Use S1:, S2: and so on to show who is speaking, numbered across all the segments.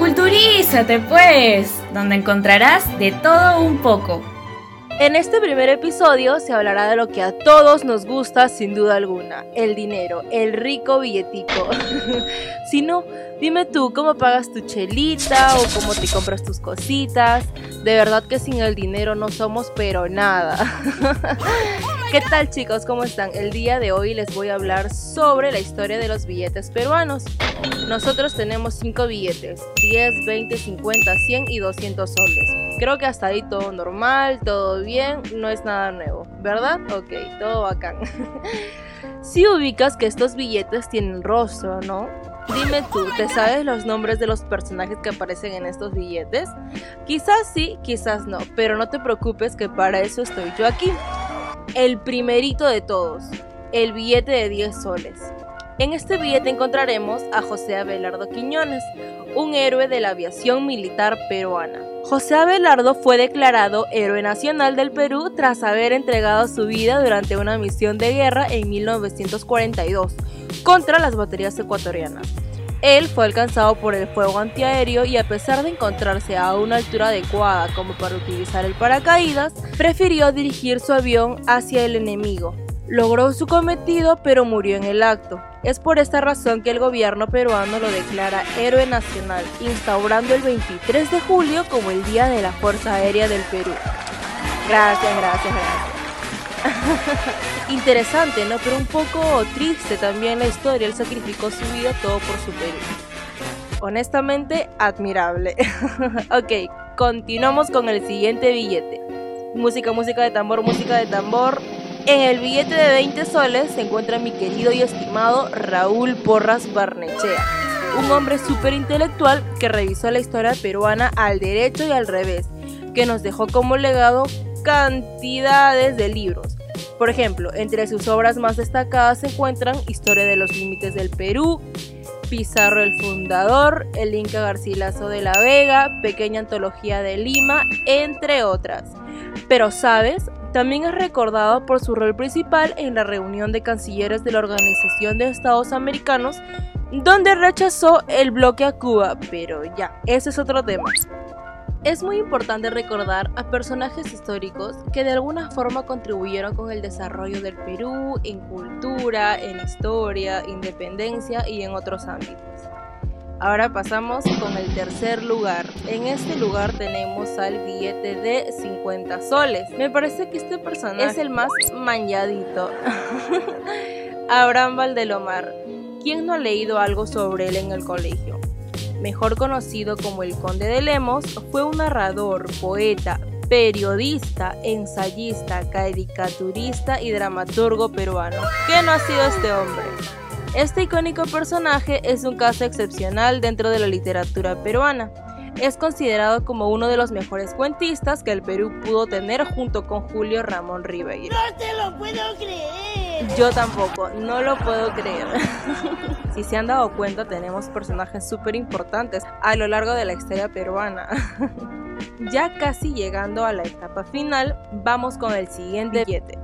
S1: Culturízate pues, donde encontrarás de todo un poco.
S2: En este primer episodio se hablará de lo que a todos nos gusta sin duda alguna, el dinero, el rico billetico. si no, dime tú cómo pagas tu chelita o cómo te compras tus cositas. De verdad que sin el dinero no somos pero nada. ¿Qué tal chicos? ¿Cómo están? El día de hoy les voy a hablar sobre la historia de los billetes peruanos. Nosotros tenemos 5 billetes, 10, 20, 50, 100 y 200 soles. Creo que hasta ahí todo normal, todo bien, no es nada nuevo, ¿verdad? Ok, todo bacán. si ubicas que estos billetes tienen rostro, ¿no? Dime tú, ¿te sabes los nombres de los personajes que aparecen en estos billetes? Quizás sí, quizás no, pero no te preocupes que para eso estoy yo aquí. El primerito de todos, el billete de 10 soles. En este billete encontraremos a José Abelardo Quiñones, un héroe de la aviación militar peruana. José Abelardo fue declarado héroe nacional del Perú tras haber entregado su vida durante una misión de guerra en 1942 contra las baterías ecuatorianas. Él fue alcanzado por el fuego antiaéreo y a pesar de encontrarse a una altura adecuada como para utilizar el paracaídas, prefirió dirigir su avión hacia el enemigo. Logró su cometido pero murió en el acto. Es por esta razón que el gobierno peruano lo declara héroe nacional, instaurando el 23 de julio como el Día de la Fuerza Aérea del Perú. Gracias, gracias, gracias. Interesante, ¿no? Pero un poco triste también la historia. Él sacrificó su vida todo por su Perú. Honestamente, admirable. ok, continuamos con el siguiente billete. Música, música de tambor, música de tambor. En el billete de 20 soles se encuentra mi querido y estimado Raúl Porras Barnechea, un hombre súper intelectual que revisó la historia peruana al derecho y al revés, que nos dejó como legado cantidades de libros. Por ejemplo, entre sus obras más destacadas se encuentran Historia de los Límites del Perú, Pizarro el Fundador, El Inca Garcilaso de la Vega, Pequeña Antología de Lima, entre otras. Pero, ¿sabes? También es recordado por su rol principal en la reunión de cancilleres de la Organización de Estados Americanos, donde rechazó el bloque a Cuba, pero ya, ese es otro tema. Es muy importante recordar a personajes históricos que de alguna forma contribuyeron con el desarrollo del Perú en cultura, en historia, independencia y en otros ámbitos. Ahora pasamos con el tercer lugar. En este lugar tenemos al billete de 50 soles. Me parece que este personaje es el más mañadito. Abraham Valdelomar. ¿Quién no ha leído algo sobre él en el colegio? Mejor conocido como el Conde de Lemos, fue un narrador, poeta, periodista, ensayista, caricaturista y dramaturgo peruano. ¿Qué no ha sido este hombre? Este icónico personaje es un caso excepcional dentro de la literatura peruana. Es considerado como uno de los mejores cuentistas que el Perú pudo tener junto con Julio Ramón Ribeiro.
S3: ¡No te lo puedo creer!
S2: Yo tampoco, no lo puedo creer. si se han dado cuenta, tenemos personajes súper importantes a lo largo de la historia peruana. ya casi llegando a la etapa final, vamos con el siguiente billete.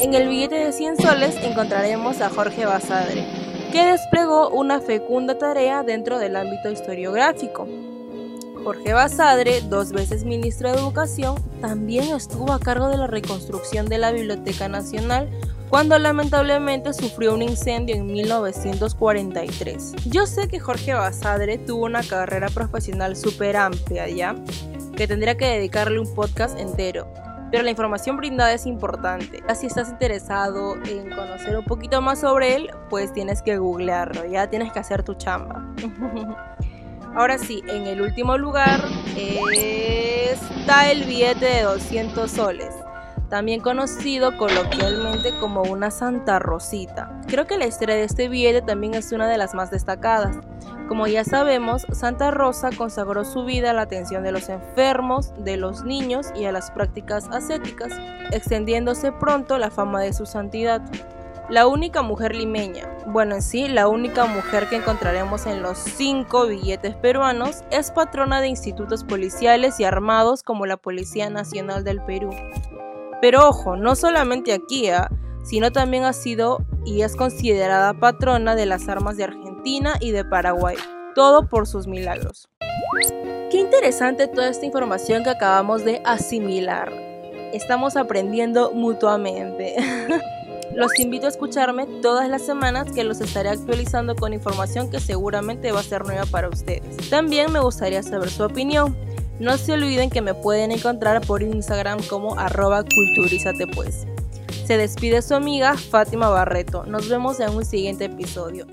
S2: En el billete de 100 soles encontraremos a Jorge Basadre, que desplegó una fecunda tarea dentro del ámbito historiográfico. Jorge Basadre, dos veces ministro de Educación, también estuvo a cargo de la reconstrucción de la Biblioteca Nacional cuando lamentablemente sufrió un incendio en 1943. Yo sé que Jorge Basadre tuvo una carrera profesional súper amplia, ¿ya? Que tendría que dedicarle un podcast entero pero la información brindada es importante. Si estás interesado en conocer un poquito más sobre él, pues tienes que googlearlo, ya tienes que hacer tu chamba. Ahora sí, en el último lugar está el billete de 200 soles también conocido coloquialmente como una Santa Rosita. Creo que la historia de este billete también es una de las más destacadas. Como ya sabemos, Santa Rosa consagró su vida a la atención de los enfermos, de los niños y a las prácticas ascéticas, extendiéndose pronto la fama de su santidad. La única mujer limeña, bueno en sí, la única mujer que encontraremos en los cinco billetes peruanos, es patrona de institutos policiales y armados como la Policía Nacional del Perú. Pero ojo, no solamente aquí, ¿ah? sino también ha sido y es considerada patrona de las armas de Argentina y de Paraguay. todo por sus milagros. Qué interesante toda esta información que acabamos de asimilar. Estamos aprendiendo mutuamente. Los invito a escucharme todas las semanas que los estaré actualizando con información que seguramente va a ser nueva para ustedes. También me gustaría saber su opinión. No se olviden que me pueden encontrar por Instagram como arroba culturízate pues. Se despide su amiga Fátima Barreto. Nos vemos en un siguiente episodio.